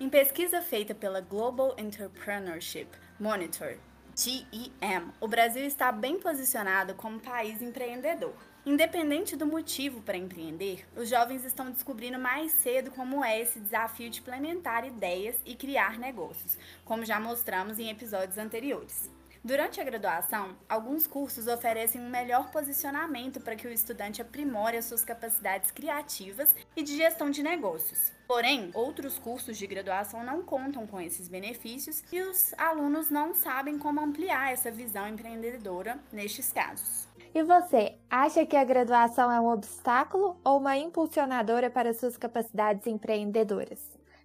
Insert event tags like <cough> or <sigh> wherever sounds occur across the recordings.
Em pesquisa feita pela Global Entrepreneurship Monitor, GEM, o Brasil está bem posicionado como país empreendedor. Independente do motivo para empreender, os jovens estão descobrindo mais cedo como é esse desafio de implementar ideias e criar negócios, como já mostramos em episódios anteriores. Durante a graduação, alguns cursos oferecem um melhor posicionamento para que o estudante aprimore as suas capacidades criativas e de gestão de negócios. Porém, outros cursos de graduação não contam com esses benefícios e os alunos não sabem como ampliar essa visão empreendedora nestes casos. E você, acha que a graduação é um obstáculo ou uma impulsionadora para suas capacidades empreendedoras?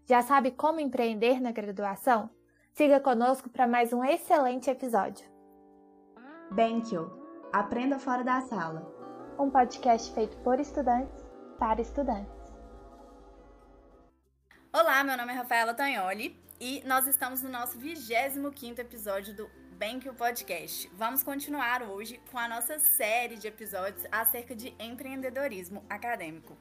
Já sabe como empreender na graduação? Siga conosco para mais um excelente episódio. Benkel, aprenda fora da sala. Um podcast feito por estudantes para estudantes. Olá, meu nome é Rafaela Tagnoli e nós estamos no nosso 25º episódio do Benkel Podcast. Vamos continuar hoje com a nossa série de episódios acerca de empreendedorismo acadêmico.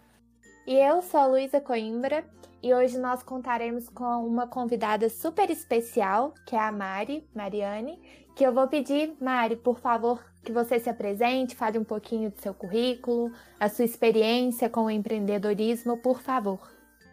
E eu sou Luísa Coimbra e hoje nós contaremos com uma convidada super especial, que é a Mari, Mariane, que eu vou pedir, Mari, por favor, que você se apresente, fale um pouquinho do seu currículo, a sua experiência com o empreendedorismo, por favor.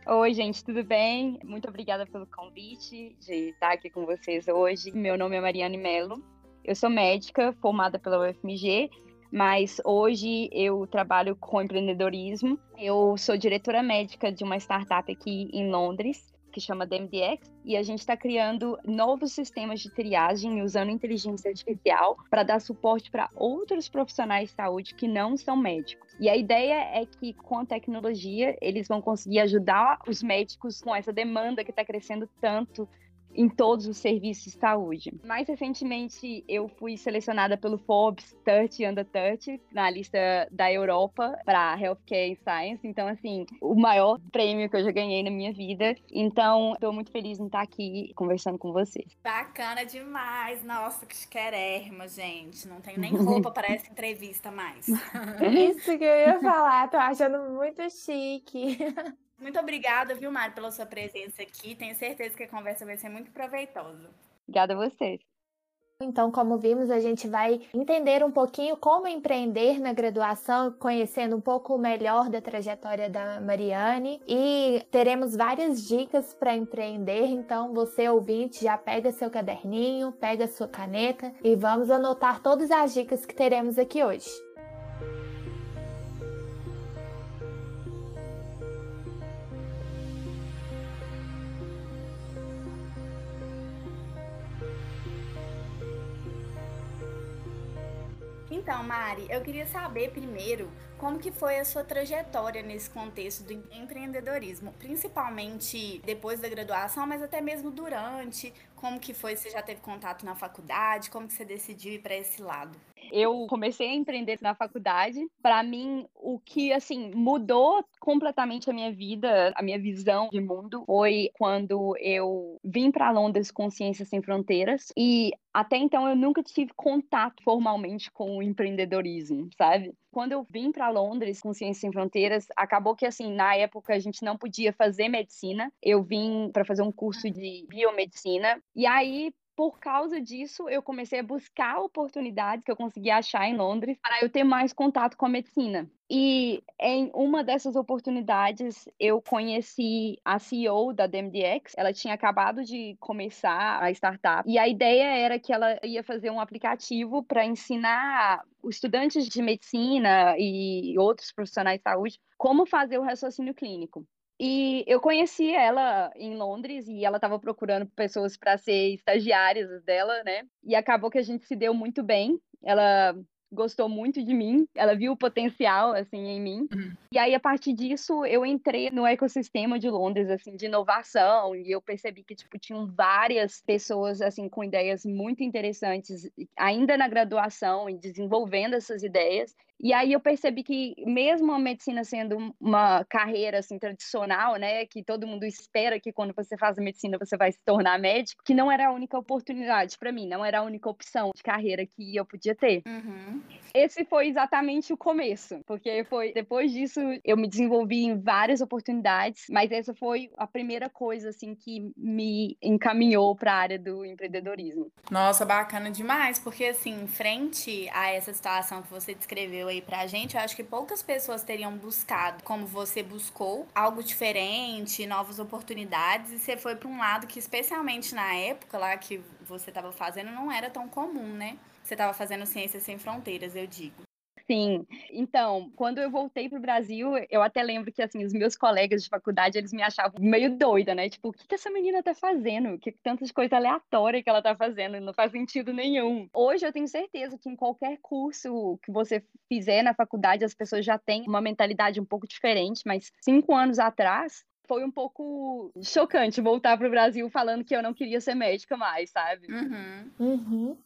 Oi, gente, tudo bem? Muito obrigada pelo convite de estar aqui com vocês hoje. Meu nome é Mariane Mello, eu sou médica formada pela UFMG mas hoje eu trabalho com empreendedorismo. Eu sou diretora médica de uma startup aqui em Londres, que chama DMDX, e a gente está criando novos sistemas de triagem usando inteligência artificial para dar suporte para outros profissionais de saúde que não são médicos. E a ideia é que com a tecnologia eles vão conseguir ajudar os médicos com essa demanda que está crescendo tanto em todos os serviços de saúde. Mais recentemente, eu fui selecionada pelo Forbes 30 Under 30 na lista da Europa para Healthcare Science. Então, assim, o maior prêmio que eu já ganhei na minha vida. Então, estou muito feliz em estar aqui conversando com vocês. Bacana demais! Nossa, que chiquérrima, gente. Não tenho nem <laughs> roupa para essa entrevista mais. <laughs> Isso que eu ia falar, tô achando muito chique. <laughs> Muito obrigada, viu, Mário, pela sua presença aqui. Tenho certeza que a conversa vai ser muito proveitosa. Obrigada a vocês. Então, como vimos, a gente vai entender um pouquinho como empreender na graduação, conhecendo um pouco melhor da trajetória da Mariane e teremos várias dicas para empreender. Então, você ouvinte, já pega seu caderninho, pega sua caneta e vamos anotar todas as dicas que teremos aqui hoje. Então, Mari, eu queria saber primeiro como que foi a sua trajetória nesse contexto do empreendedorismo, principalmente depois da graduação, mas até mesmo durante, como que foi, você já teve contato na faculdade, como que você decidiu ir para esse lado? Eu comecei a empreender na faculdade. Para mim, o que assim mudou completamente a minha vida, a minha visão de mundo foi quando eu vim para Londres com Ciências Sem Fronteiras e até então eu nunca tive contato formalmente com o empreendedorismo, sabe? Quando eu vim para Londres com Ciências Sem Fronteiras, acabou que assim, na época a gente não podia fazer medicina. Eu vim para fazer um curso de biomedicina e aí por causa disso, eu comecei a buscar oportunidades que eu conseguia achar em Londres para eu ter mais contato com a medicina. E em uma dessas oportunidades, eu conheci a CEO da DMDX. Ela tinha acabado de começar a startup e a ideia era que ela ia fazer um aplicativo para ensinar estudantes de medicina e outros profissionais de saúde como fazer o raciocínio clínico. E eu conheci ela em Londres e ela estava procurando pessoas para ser estagiárias dela, né? E acabou que a gente se deu muito bem. Ela gostou muito de mim, ela viu o potencial assim em mim. Uhum. E aí a partir disso eu entrei no ecossistema de Londres assim de inovação e eu percebi que tipo tinham várias pessoas assim com ideias muito interessantes ainda na graduação e desenvolvendo essas ideias. E aí eu percebi que mesmo a medicina sendo uma carreira assim tradicional, né, que todo mundo espera que quando você faz a medicina você vai se tornar médico, que não era a única oportunidade para mim, não era a única opção de carreira que eu podia ter. Uhum. Esse foi exatamente o começo, porque foi depois disso eu me desenvolvi em várias oportunidades, mas essa foi a primeira coisa assim que me encaminhou para a área do empreendedorismo. Nossa, bacana demais, porque assim, frente a essa situação que você descreveu aí pra gente, eu acho que poucas pessoas teriam buscado, como você buscou, algo diferente, novas oportunidades, e você foi para um lado que especialmente na época lá que você estava fazendo não era tão comum, né? Você estava fazendo Ciências Sem Fronteiras, eu digo. Sim. Então, quando eu voltei pro Brasil, eu até lembro que, assim, os meus colegas de faculdade, eles me achavam meio doida, né? Tipo, o que, que essa menina tá fazendo? Que tantas coisas aleatórias que ela tá fazendo? Não faz sentido nenhum. Hoje eu tenho certeza que em qualquer curso que você fizer na faculdade, as pessoas já têm uma mentalidade um pouco diferente, mas cinco anos atrás, foi um pouco chocante voltar para o Brasil falando que eu não queria ser médica mais, sabe? Uhum. Uhum.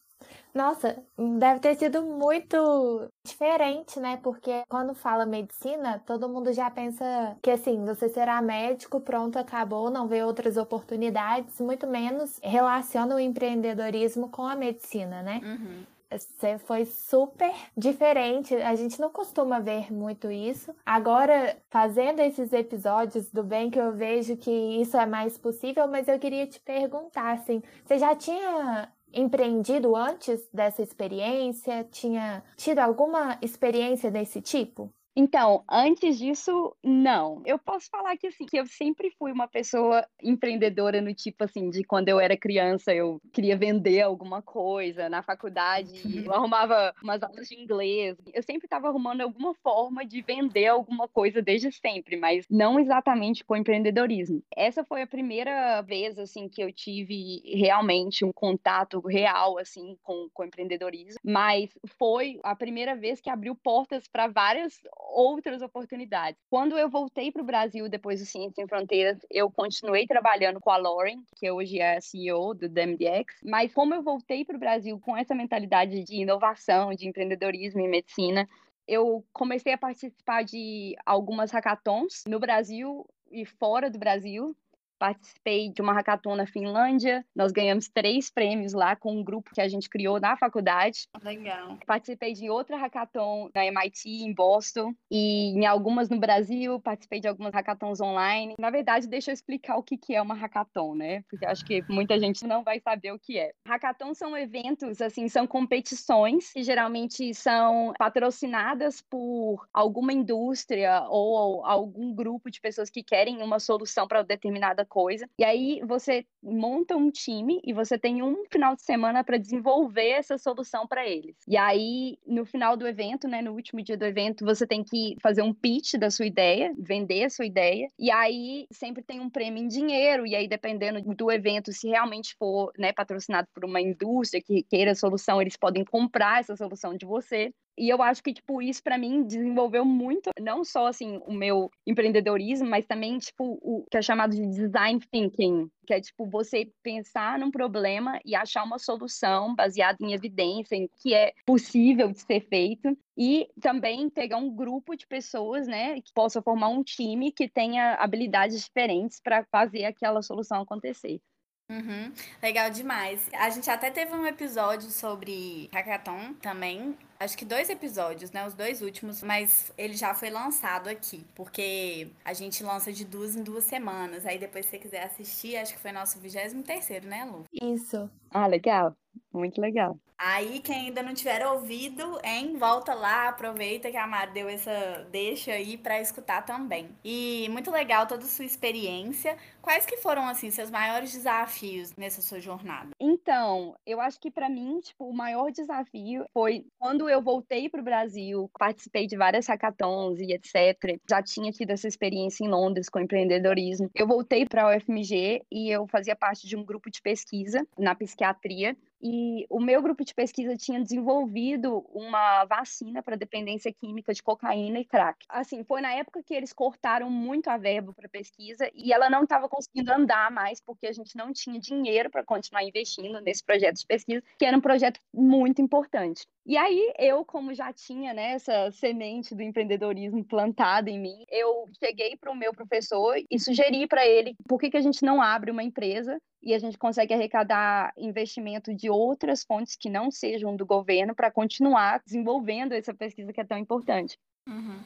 Nossa, deve ter sido muito diferente, né? Porque quando fala medicina, todo mundo já pensa que assim, você será médico, pronto, acabou, não vê outras oportunidades, muito menos relaciona o empreendedorismo com a medicina, né? Uhum. Você foi super diferente. A gente não costuma ver muito isso. Agora, fazendo esses episódios do bem que eu vejo que isso é mais possível, mas eu queria te perguntar assim, você já tinha empreendido antes dessa experiência? Tinha tido alguma experiência desse tipo? Então, antes disso, não. Eu posso falar que assim, que eu sempre fui uma pessoa empreendedora no tipo assim, de quando eu era criança, eu queria vender alguma coisa na faculdade, eu <laughs> arrumava umas aulas de inglês. Eu sempre estava arrumando alguma forma de vender alguma coisa desde sempre, mas não exatamente com empreendedorismo. Essa foi a primeira vez assim que eu tive realmente um contato real assim com com empreendedorismo, mas foi a primeira vez que abriu portas para várias outras oportunidades. Quando eu voltei para o Brasil depois do Ciência Sem Fronteiras, eu continuei trabalhando com a Lauren, que hoje é a CEO do DMDX, mas como eu voltei para o Brasil com essa mentalidade de inovação, de empreendedorismo e medicina, eu comecei a participar de algumas hackathons no Brasil e fora do Brasil, participei de uma hackathon na Finlândia. Nós ganhamos três prêmios lá com um grupo que a gente criou na faculdade. Legal. Participei de outra hackathon na MIT, em Boston, e em algumas no Brasil. Participei de algumas hackathons online. Na verdade, deixa eu explicar o que é uma hackathon, né? Porque acho que muita gente não vai saber o que é. Hackathons são eventos, assim, são competições que geralmente são patrocinadas por alguma indústria ou algum grupo de pessoas que querem uma solução para determinada coisa. E aí você monta um time e você tem um final de semana para desenvolver essa solução para eles. E aí no final do evento, né, no último dia do evento, você tem que fazer um pitch da sua ideia, vender a sua ideia. E aí sempre tem um prêmio em dinheiro e aí dependendo do evento, se realmente for, né, patrocinado por uma indústria que queira a solução, eles podem comprar essa solução de você. E eu acho que, tipo, isso para mim desenvolveu muito, não só, assim, o meu empreendedorismo, mas também, tipo, o que é chamado de design thinking, que é, tipo, você pensar num problema e achar uma solução baseada em evidência, em que é possível de ser feito. E também pegar um grupo de pessoas, né, que possa formar um time que tenha habilidades diferentes para fazer aquela solução acontecer. Uhum, legal demais. A gente até teve um episódio sobre hackathon também. Acho que dois episódios, né? Os dois últimos, mas ele já foi lançado aqui. Porque a gente lança de duas em duas semanas. Aí depois, se você quiser assistir, acho que foi nosso 23 terceiro, né, Lu? Isso. Ah, legal. Muito legal. Aí, quem ainda não tiver ouvido, hein, volta lá, aproveita que a Mari deu essa deixa aí para escutar também. E muito legal toda a sua experiência. Quais que foram, assim, seus maiores desafios nessa sua jornada? Então, eu acho que para mim, tipo, o maior desafio foi quando eu voltei para o Brasil, participei de várias hackathons e etc. Já tinha tido essa experiência em Londres com empreendedorismo. Eu voltei para a UFMG e eu fazia parte de um grupo de pesquisa na psiquiatria e o meu grupo de pesquisa tinha desenvolvido uma vacina para dependência química de cocaína e crack. Assim, foi na época que eles cortaram muito a verba para pesquisa e ela não estava conseguindo andar mais porque a gente não tinha dinheiro para continuar investindo nesse projeto de pesquisa, que era um projeto muito importante. E aí, eu, como já tinha né, essa semente do empreendedorismo plantada em mim, eu cheguei para o meu professor e sugeri para ele por que, que a gente não abre uma empresa e a gente consegue arrecadar investimento de outras fontes que não sejam do governo para continuar desenvolvendo essa pesquisa que é tão importante. Uhum.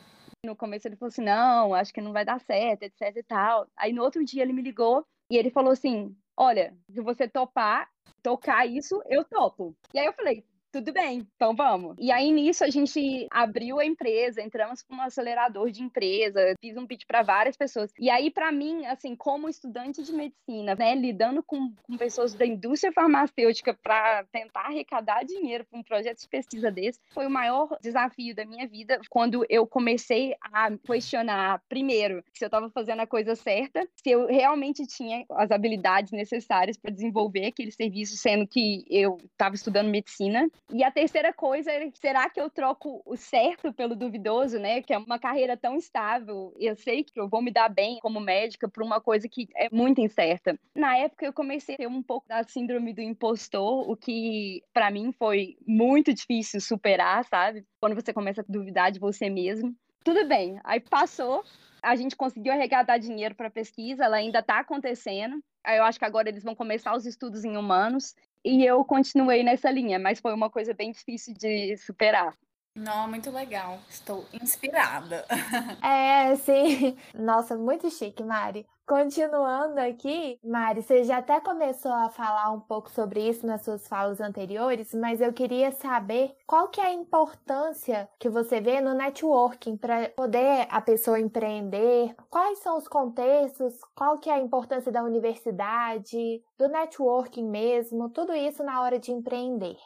No começo ele falou assim, não, acho que não vai dar certo, etc e tal. Aí no outro dia ele me ligou e ele falou assim, olha, se você topar, tocar isso, eu topo. E aí eu falei, tudo bem, então vamos. E aí nisso a gente abriu a empresa, entramos com um acelerador de empresa, fiz um pitch para várias pessoas. E aí para mim, assim, como estudante de medicina, né, lidando com, com pessoas da indústria farmacêutica para tentar arrecadar dinheiro para um projeto de pesquisa desse, foi o maior desafio da minha vida quando eu comecei a questionar primeiro se eu estava fazendo a coisa certa, se eu realmente tinha as habilidades necessárias para desenvolver aquele serviço, sendo que eu estava estudando medicina e a terceira coisa é, será que eu troco o certo pelo duvidoso, né? Que é uma carreira tão estável. Eu sei que eu vou me dar bem como médica por uma coisa que é muito incerta. Na época eu comecei a ter um pouco da síndrome do impostor, o que para mim foi muito difícil superar, sabe? Quando você começa a duvidar de você mesmo. Tudo bem, aí passou, a gente conseguiu arrecadar dinheiro para pesquisa, ela ainda está acontecendo. Eu acho que agora eles vão começar os estudos em humanos. E eu continuei nessa linha, mas foi uma coisa bem difícil de superar. Não, muito legal. Estou inspirada. <laughs> É, sim. Nossa, muito chique, Mari. Continuando aqui, Mari, você já até começou a falar um pouco sobre isso nas suas falas anteriores, mas eu queria saber qual que é a importância que você vê no networking para poder a pessoa empreender, quais são os contextos, qual que é a importância da universidade, do networking mesmo, tudo isso na hora de empreender.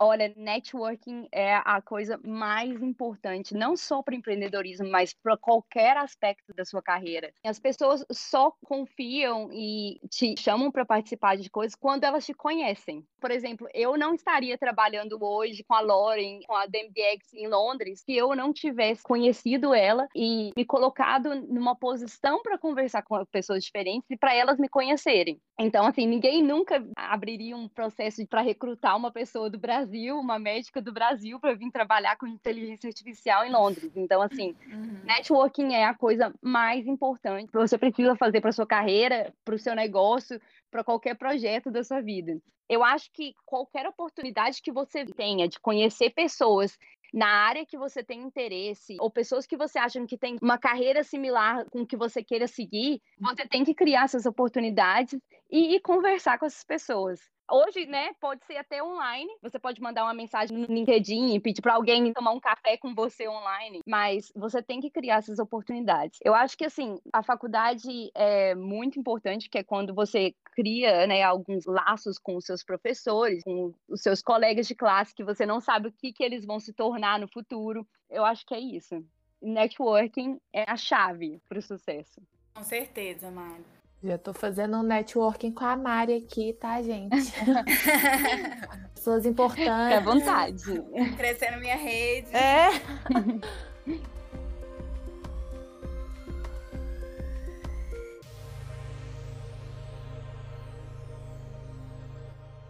Olha, networking é a coisa mais importante, não só para empreendedorismo, mas para qualquer aspecto da sua carreira. As pessoas só confiam e te chamam para participar de coisas quando elas te conhecem. Por exemplo, eu não estaria trabalhando hoje com a Lauren, com a DMDX em Londres, se eu não tivesse conhecido ela e me colocado numa posição para conversar com pessoas diferentes e para elas me conhecerem. Então, assim, ninguém nunca abriria um processo para recrutar uma pessoa do Brasil Brasil, uma médica do Brasil, para vir trabalhar com inteligência artificial em Londres. Então, assim, uhum. networking é a coisa mais importante que você precisa fazer para sua carreira, para o seu negócio, para qualquer projeto da sua vida. Eu acho que qualquer oportunidade que você tenha de conhecer pessoas na área que você tem interesse, ou pessoas que você acha que tem uma carreira similar com que você queira seguir, você tem que criar essas oportunidades e, e conversar com essas pessoas. Hoje, né, pode ser até online. Você pode mandar uma mensagem no LinkedIn e pedir para alguém tomar um café com você online, mas você tem que criar essas oportunidades. Eu acho que assim, a faculdade é muito importante, que é quando você cria, né, alguns laços com os seus professores, com os seus colegas de classe que você não sabe o que que eles vão se tornar no futuro. Eu acho que é isso. Networking é a chave para o sucesso. Com certeza, Mari. Já tô fazendo um networking com a Mari aqui, tá, gente? <laughs> Pessoas importantes. à vontade. Crescendo minha rede. É.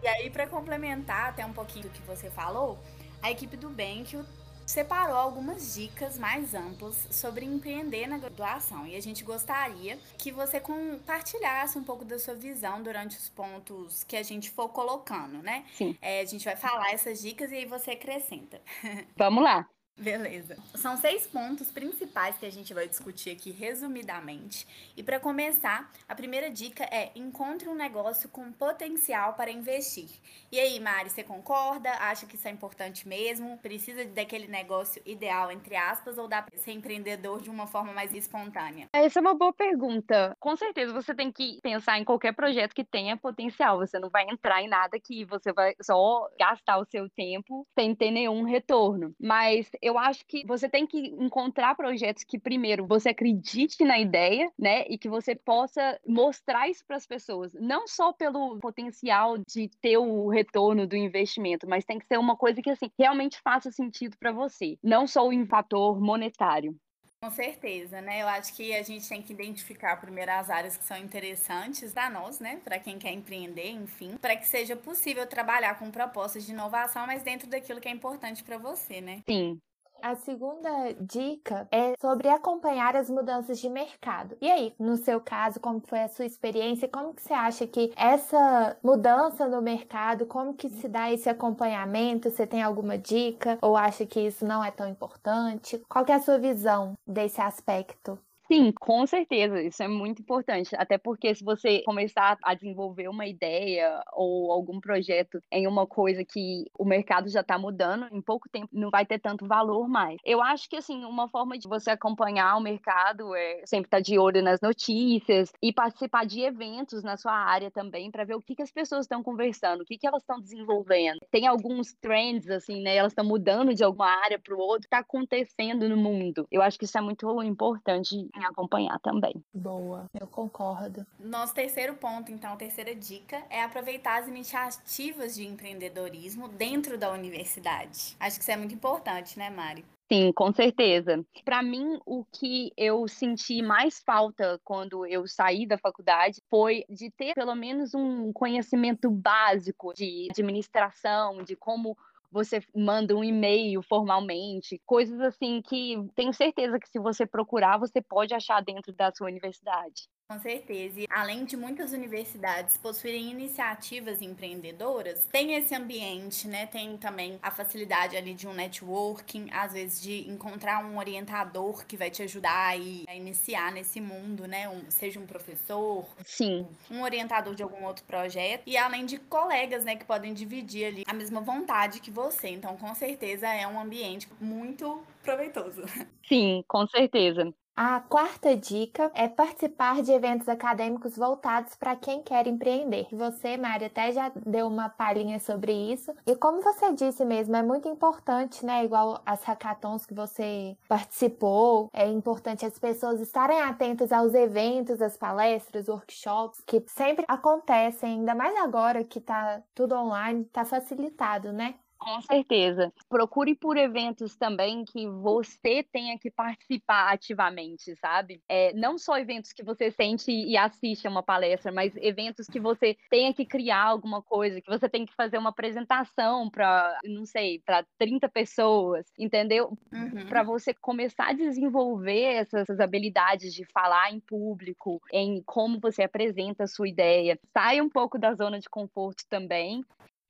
E aí, para complementar até um pouquinho do que você falou, a equipe do BenQ separou algumas dicas mais amplas sobre empreender na graduação e a gente gostaria que você compartilhasse um pouco da sua visão durante os pontos que a gente for colocando, né? Sim. É, a gente vai falar essas dicas e aí você acrescenta. <laughs> Vamos lá. Beleza. São seis pontos principais que a gente vai discutir aqui resumidamente. E para começar, a primeira dica é encontre um negócio com potencial para investir. E aí, Mari, você concorda? Acha que isso é importante mesmo? Precisa daquele negócio ideal, entre aspas, ou dá para ser empreendedor de uma forma mais espontânea? Essa é uma boa pergunta. Com certeza você tem que pensar em qualquer projeto que tenha potencial. Você não vai entrar em nada que você vai só gastar o seu tempo sem ter nenhum retorno. Mas eu acho que você tem que encontrar projetos que, primeiro, você acredite na ideia, né? E que você possa mostrar isso para as pessoas. Não só pelo potencial de ter o retorno do investimento, mas tem que ser uma coisa que, assim, realmente faça sentido para você. Não só o fator monetário. Com certeza, né? Eu acho que a gente tem que identificar primeiro as áreas que são interessantes para nós, né? Para quem quer empreender, enfim, para que seja possível trabalhar com propostas de inovação, mas dentro daquilo que é importante para você, né? Sim, a segunda dica é sobre acompanhar as mudanças de mercado. E aí, no seu caso, como foi a sua experiência? Como que você acha que essa mudança no mercado, como que se dá esse acompanhamento? Você tem alguma dica ou acha que isso não é tão importante? Qual que é a sua visão desse aspecto? Sim, com certeza, isso é muito importante. Até porque se você começar a desenvolver uma ideia ou algum projeto em uma coisa que o mercado já está mudando, em pouco tempo não vai ter tanto valor mais. Eu acho que assim, uma forma de você acompanhar o mercado é sempre estar tá de olho nas notícias e participar de eventos na sua área também para ver o que, que as pessoas estão conversando, o que, que elas estão desenvolvendo. Tem alguns trends, assim, né? Elas estão mudando de alguma área para o outro, está acontecendo no mundo. Eu acho que isso é muito importante em acompanhar também. Boa, eu concordo. Nosso terceiro ponto, então, terceira dica, é aproveitar as iniciativas de empreendedorismo dentro da universidade. Acho que isso é muito importante, né, Mari? Sim, com certeza. Para mim, o que eu senti mais falta quando eu saí da faculdade foi de ter pelo menos um conhecimento básico de administração, de como você manda um e-mail formalmente, coisas assim que tenho certeza que se você procurar, você pode achar dentro da sua universidade. Com certeza. E além de muitas universidades possuírem iniciativas empreendedoras, tem esse ambiente, né? Tem também a facilidade ali de um networking, às vezes de encontrar um orientador que vai te ajudar a, a iniciar nesse mundo, né? Um, seja um professor, sim, um orientador de algum outro projeto e além de colegas, né, que podem dividir ali a mesma vontade que você. Então, com certeza é um ambiente muito proveitoso. Sim, com certeza. A quarta dica é participar de eventos acadêmicos voltados para quem quer empreender. Você, Mari, até já deu uma palhinha sobre isso. E como você disse mesmo, é muito importante, né? Igual as hackathons que você participou, é importante as pessoas estarem atentas aos eventos, às palestras, workshops, que sempre acontecem, ainda mais agora que tá tudo online, tá facilitado, né? Com certeza. Procure por eventos também que você tenha que participar ativamente, sabe? É, não só eventos que você sente e assiste a uma palestra, mas eventos que você tenha que criar alguma coisa, que você tem que fazer uma apresentação para, não sei, para 30 pessoas, entendeu? Uhum. Para você começar a desenvolver essas, essas habilidades de falar em público, em como você apresenta a sua ideia. Sai um pouco da zona de conforto também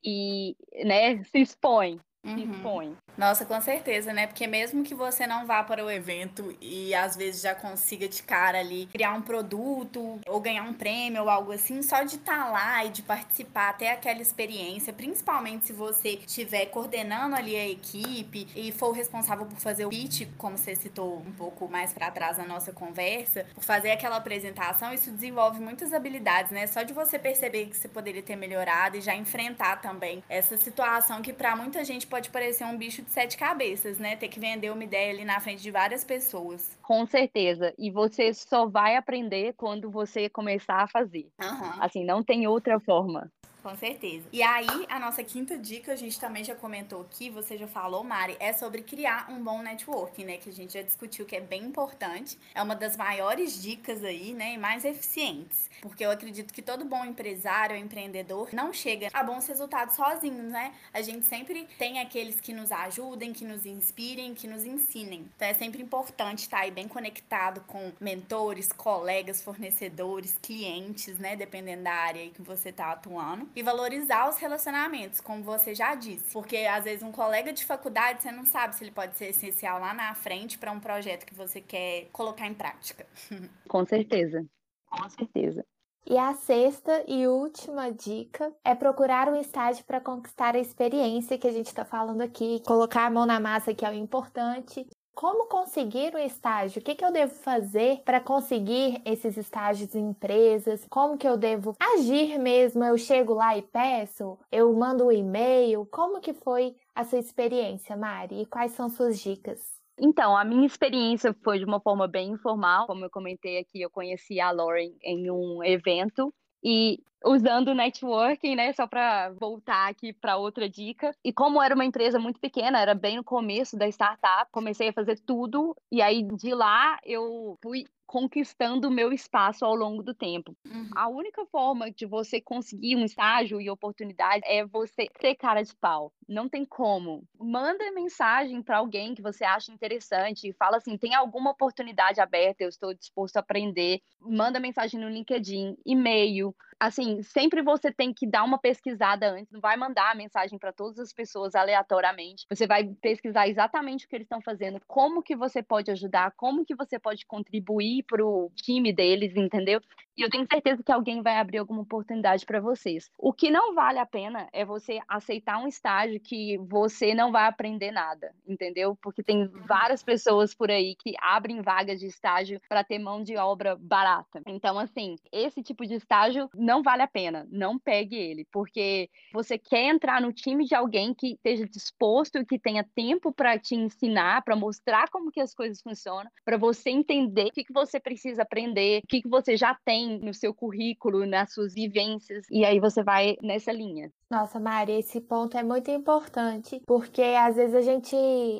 e né, se expõe uhum. expõe. Nossa, com certeza, né? Porque mesmo que você não vá para o evento e às vezes já consiga de cara ali criar um produto ou ganhar um prêmio ou algo assim, só de estar tá lá e de participar, ter aquela experiência, principalmente se você estiver coordenando ali a equipe e for o responsável por fazer o pitch, como você citou um pouco mais para trás na nossa conversa, por fazer aquela apresentação, isso desenvolve muitas habilidades, né? Só de você perceber que você poderia ter melhorado e já enfrentar também essa situação que para muita gente pode parecer um bicho de sete cabeças, né? Ter que vender uma ideia ali na frente de várias pessoas. Com certeza. E você só vai aprender quando você começar a fazer. Uhum. Assim, não tem outra forma. Com certeza. E aí, a nossa quinta dica, a gente também já comentou aqui, você já falou, Mari, é sobre criar um bom networking, né? Que a gente já discutiu que é bem importante. É uma das maiores dicas aí, né? E mais eficientes. Porque eu acredito que todo bom empresário, empreendedor, não chega a bons resultados sozinhos, né? A gente sempre tem aqueles que nos ajudem, que nos inspirem, que nos ensinem. Então é sempre importante estar aí bem conectado com mentores, colegas, fornecedores, clientes, né? Dependendo da área aí que você está atuando e valorizar os relacionamentos, como você já disse. Porque às vezes um colega de faculdade, você não sabe se ele pode ser essencial lá na frente para um projeto que você quer colocar em prática. <laughs> Com certeza. Com certeza. E a sexta e última dica é procurar um estágio para conquistar a experiência que a gente está falando aqui, colocar a mão na massa, que é o importante, como conseguir um estágio? O que, que eu devo fazer para conseguir esses estágios em empresas? Como que eu devo agir mesmo? Eu chego lá e peço? Eu mando um e-mail? Como que foi a sua experiência, Mari? E quais são suas dicas? Então, a minha experiência foi de uma forma bem informal. Como eu comentei aqui, eu conheci a Lauren em um evento e usando o networking, né? Só para voltar aqui para outra dica. E como era uma empresa muito pequena, era bem no começo da startup, comecei a fazer tudo. E aí de lá eu fui conquistando o meu espaço ao longo do tempo. Uhum. A única forma de você conseguir um estágio e oportunidade é você ter cara de pau. Não tem como. Manda mensagem para alguém que você acha interessante e fala assim: tem alguma oportunidade aberta, eu estou disposto a aprender. Manda mensagem no LinkedIn, e-mail. Assim, sempre você tem que dar uma pesquisada antes, não vai mandar a mensagem para todas as pessoas aleatoriamente. Você vai pesquisar exatamente o que eles estão fazendo, como que você pode ajudar, como que você pode contribuir para o time deles, entendeu? E eu tenho certeza que alguém vai abrir alguma oportunidade para vocês. O que não vale a pena é você aceitar um estágio que você não vai aprender nada, entendeu? Porque tem várias pessoas por aí que abrem vagas de estágio para ter mão de obra barata. Então, assim, esse tipo de estágio não vale a pena. Não pegue ele, porque você quer entrar no time de alguém que esteja disposto que tenha tempo para te ensinar, para mostrar como que as coisas funcionam, para você entender o que, que você precisa aprender, o que, que você já tem no seu currículo, nas suas vivências, e aí você vai nessa linha. Nossa, Mari, esse ponto é muito importante, porque às vezes a gente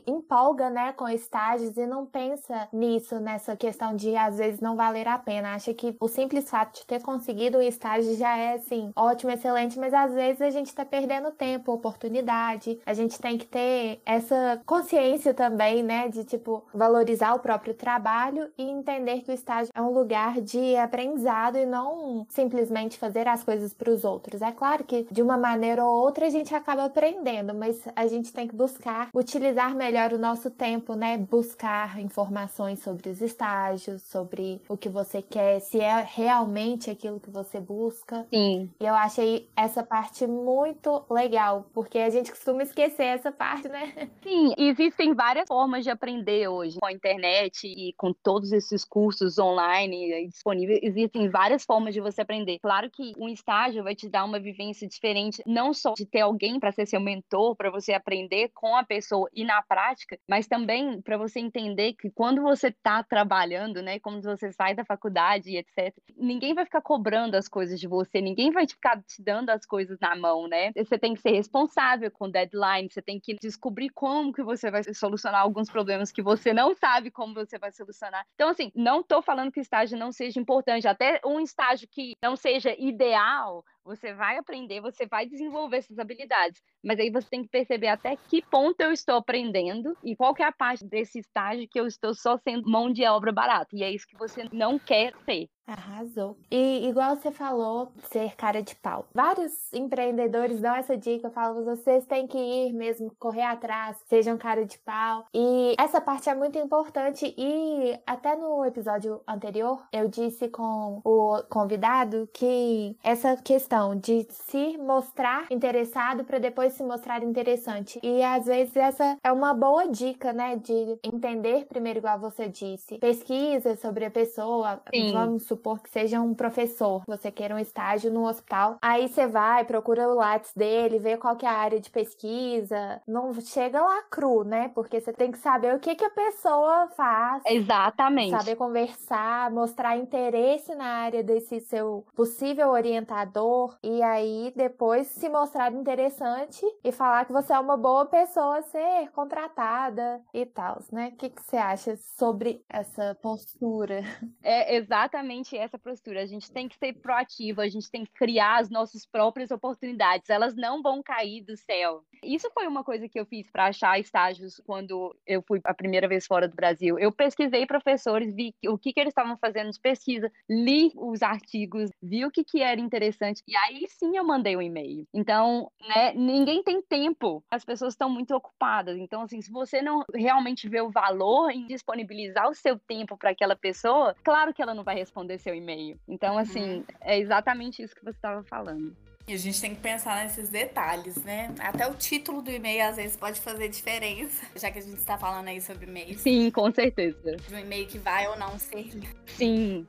empolga, né, com estágios e não pensa nisso, nessa questão de às vezes não valer a pena. Acha que o simples fato de ter conseguido o estágio já é, assim, ótimo, excelente, mas às vezes a gente tá perdendo tempo, oportunidade. A gente tem que ter essa consciência também, né, de, tipo, valorizar o próprio trabalho e entender que o estágio é um lugar de aprendizado e não simplesmente fazer as coisas para os outros. É claro que, de uma maneira maneira ou outra a gente acaba aprendendo, mas a gente tem que buscar utilizar melhor o nosso tempo, né? Buscar informações sobre os estágios, sobre o que você quer, se é realmente aquilo que você busca. Sim. E eu achei essa parte muito legal, porque a gente costuma esquecer essa parte, né? <laughs> Sim, existem várias formas de aprender hoje com a internet e com todos esses cursos online disponíveis, existem várias formas de você aprender. Claro que um estágio vai te dar uma vivência diferente não só de ter alguém para ser seu mentor, para você aprender com a pessoa e na prática, mas também para você entender que quando você está trabalhando, né, quando você sai da faculdade e etc, ninguém vai ficar cobrando as coisas de você, ninguém vai ficar te dando as coisas na mão, né? Você tem que ser responsável com deadline, você tem que descobrir como que você vai solucionar alguns problemas que você não sabe como você vai solucionar. Então, assim, não estou falando que estágio não seja importante, até um estágio que não seja ideal, você vai aprender, você vai desenvolver essas habilidades, mas aí você tem que perceber até que ponto eu estou aprendendo e qual que é a parte desse estágio que eu estou só sendo mão de obra barata. E é isso que você não quer ser. Arrasou. E igual você falou, ser cara de pau. Vários empreendedores dão essa dica, falam, vocês têm que ir mesmo, correr atrás, sejam cara de pau. E essa parte é muito importante e até no episódio anterior eu disse com o convidado que essa questão de se mostrar interessado para depois se mostrar interessante. E às vezes essa é uma boa dica, né, de entender primeiro igual você disse. Pesquisa sobre a pessoa, Sim. vamos supor supor que seja um professor, você queira um estágio no hospital. Aí você vai, procura o Lattes dele, vê qual que é a área de pesquisa. Não chega lá cru, né? Porque você tem que saber o que, que a pessoa faz. Exatamente. Saber conversar, mostrar interesse na área desse seu possível orientador. E aí depois se mostrar interessante e falar que você é uma boa pessoa a ser contratada e tal, né? O que, que você acha sobre essa postura? É exatamente exatamente essa postura. A gente tem que ser proativo, a gente tem que criar as nossas próprias oportunidades. Elas não vão cair do céu. Isso foi uma coisa que eu fiz para achar estágios quando eu fui a primeira vez fora do Brasil. Eu pesquisei professores, vi o que, que eles estavam fazendo de pesquisa, li os artigos, vi o que, que era interessante e aí sim eu mandei um e-mail. Então, né, ninguém tem tempo. As pessoas estão muito ocupadas. Então, assim, se você não realmente vê o valor em disponibilizar o seu tempo para aquela pessoa, claro que ela não vai responder seu e-mail. Então, assim, uhum. é exatamente isso que você estava falando. E a gente tem que pensar nesses detalhes, né? Até o título do e-mail às vezes pode fazer diferença, <laughs> já que a gente está falando aí sobre e-mail. Sim, com certeza. De um e-mail que vai ou não ser. Sim.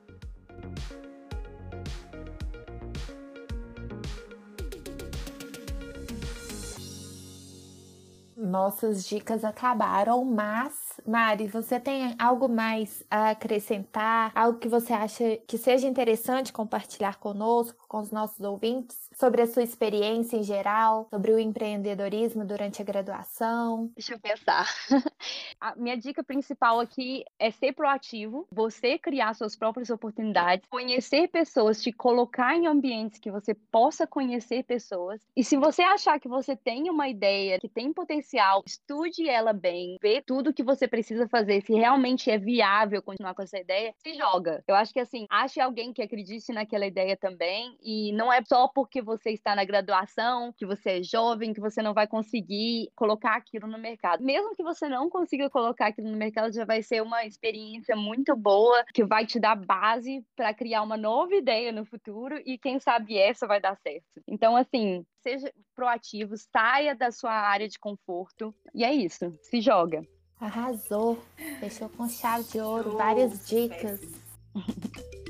Nossas dicas acabaram, mas Mari, você tem algo mais a acrescentar? Algo que você acha que seja interessante compartilhar conosco, com os nossos ouvintes, sobre a sua experiência em geral, sobre o empreendedorismo durante a graduação? Deixa eu pensar. <laughs> A minha dica principal aqui é ser proativo, você criar suas próprias oportunidades, conhecer pessoas, te colocar em ambientes que você possa conhecer pessoas. E se você achar que você tem uma ideia que tem potencial, estude ela bem, vê tudo que você precisa fazer, se realmente é viável continuar com essa ideia, se joga. Eu acho que assim, ache alguém que acredite naquela ideia também e não é só porque você está na graduação, que você é jovem, que você não vai conseguir colocar aquilo no mercado. Mesmo que você não consiga colocar aquilo no mercado, já vai ser uma experiência muito boa, que vai te dar base para criar uma nova ideia no futuro e quem sabe essa vai dar certo. Então, assim, seja proativo, saia da sua área de conforto e é isso, se joga. Arrasou, fechou com chave de ouro, várias dicas. <laughs>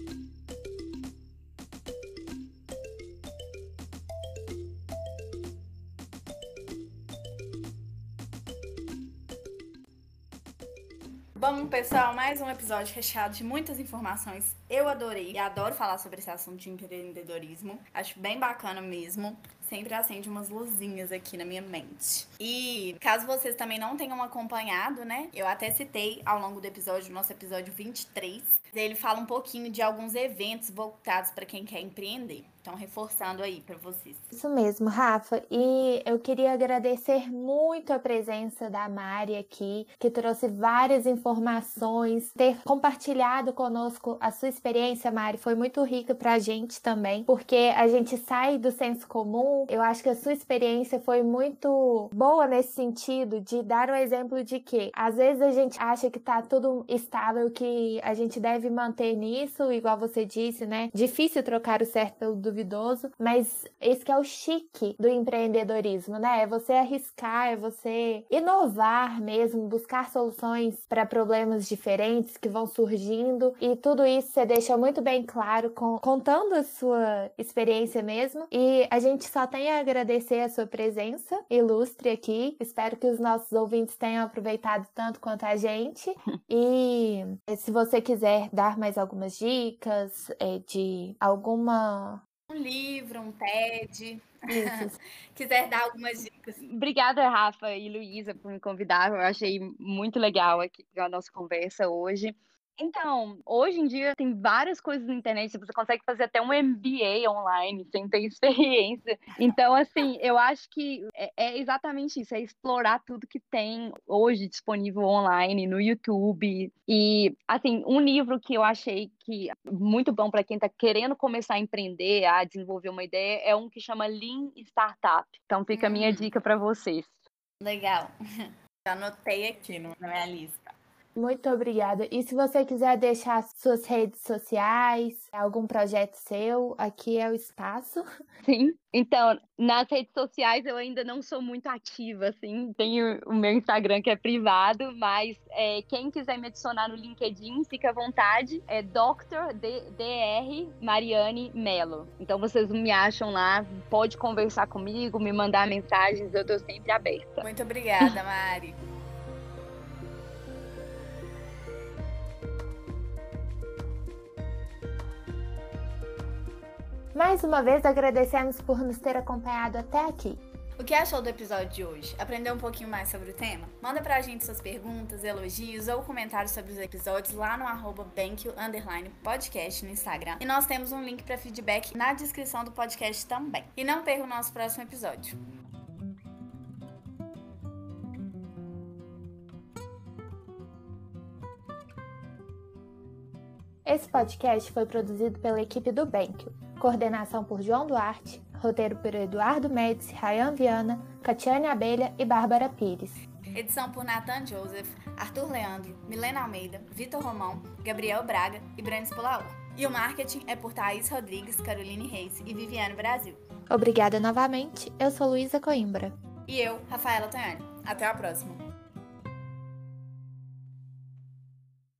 Bom, pessoal, mais um episódio recheado de muitas informações. Eu adorei e adoro falar sobre esse assunto de empreendedorismo. Acho bem bacana mesmo. Sempre acende umas luzinhas aqui na minha mente. E caso vocês também não tenham acompanhado, né? Eu até citei ao longo do episódio, nosso episódio 23. Ele fala um pouquinho de alguns eventos voltados para quem quer empreender. Então, reforçando aí para vocês. Isso mesmo, Rafa. E eu queria agradecer muito a presença da Mari aqui, que trouxe várias informações, ter compartilhado conosco a sua experiência, Mari, foi muito rica para a gente também, porque a gente sai do senso comum. Eu acho que a sua experiência foi muito boa nesse sentido de dar o exemplo de que às vezes a gente acha que tá tudo estável, que a gente deve manter nisso, igual você disse, né? Difícil trocar o certo pelo duvidoso, mas esse que é o chique do empreendedorismo, né? É você arriscar, é você inovar mesmo, buscar soluções para problemas diferentes que vão surgindo e tudo isso você deixa muito bem claro com, contando a sua experiência mesmo. E a gente só tem a agradecer a sua presença ilustre aqui. Espero que os nossos ouvintes tenham aproveitado tanto quanto a gente. <laughs> E se você quiser dar mais algumas dicas é, de alguma um livro, um TED. <laughs> Quiser dar algumas dicas. Obrigada, Rafa e Luísa, por me convidar. Eu achei muito legal aqui a nossa conversa hoje. Então, hoje em dia tem várias coisas na internet, você consegue fazer até um MBA online sem ter <laughs> experiência. Então, assim, eu acho que é, é exatamente isso, é explorar tudo que tem hoje disponível online no YouTube. E, assim, um livro que eu achei que muito bom para quem está querendo começar a empreender, a desenvolver uma ideia, é um que chama Lean Startup. Então, fica a minha hum. dica para vocês. Legal. <laughs> Já anotei aqui na minha lista. Muito obrigada. E se você quiser deixar suas redes sociais, algum projeto seu, aqui é o espaço. <laughs> Sim. Então, nas redes sociais eu ainda não sou muito ativa, assim. Tenho o meu Instagram que é privado, mas é, quem quiser me adicionar no LinkedIn, fica à vontade. É Dr. DR Mariane Melo. Então vocês me acham lá, pode conversar comigo, me mandar mensagens, eu tô sempre aberta. Muito obrigada, Mari. <laughs> Mais uma vez agradecemos por nos ter acompanhado até aqui. O que achou do episódio de hoje? Aprendeu um pouquinho mais sobre o tema? Manda pra gente suas perguntas, elogios ou comentários sobre os episódios lá no arroba podcast no Instagram. E nós temos um link para feedback na descrição do podcast também. E não perca o nosso próximo episódio. Esse podcast foi produzido pela equipe do Benquio. Coordenação por João Duarte, roteiro por Eduardo Médici, Rayan Viana, Catiane Abelha e Bárbara Pires. Edição por Nathan Joseph, Arthur Leandro, Milena Almeida, Vitor Romão, Gabriel Braga e Brandes Polaur. E o marketing é por Thaís Rodrigues, Caroline Reis e Viviane Brasil. Obrigada novamente, eu sou Luísa Coimbra. E eu, Rafaela Tonhani. Até a próxima.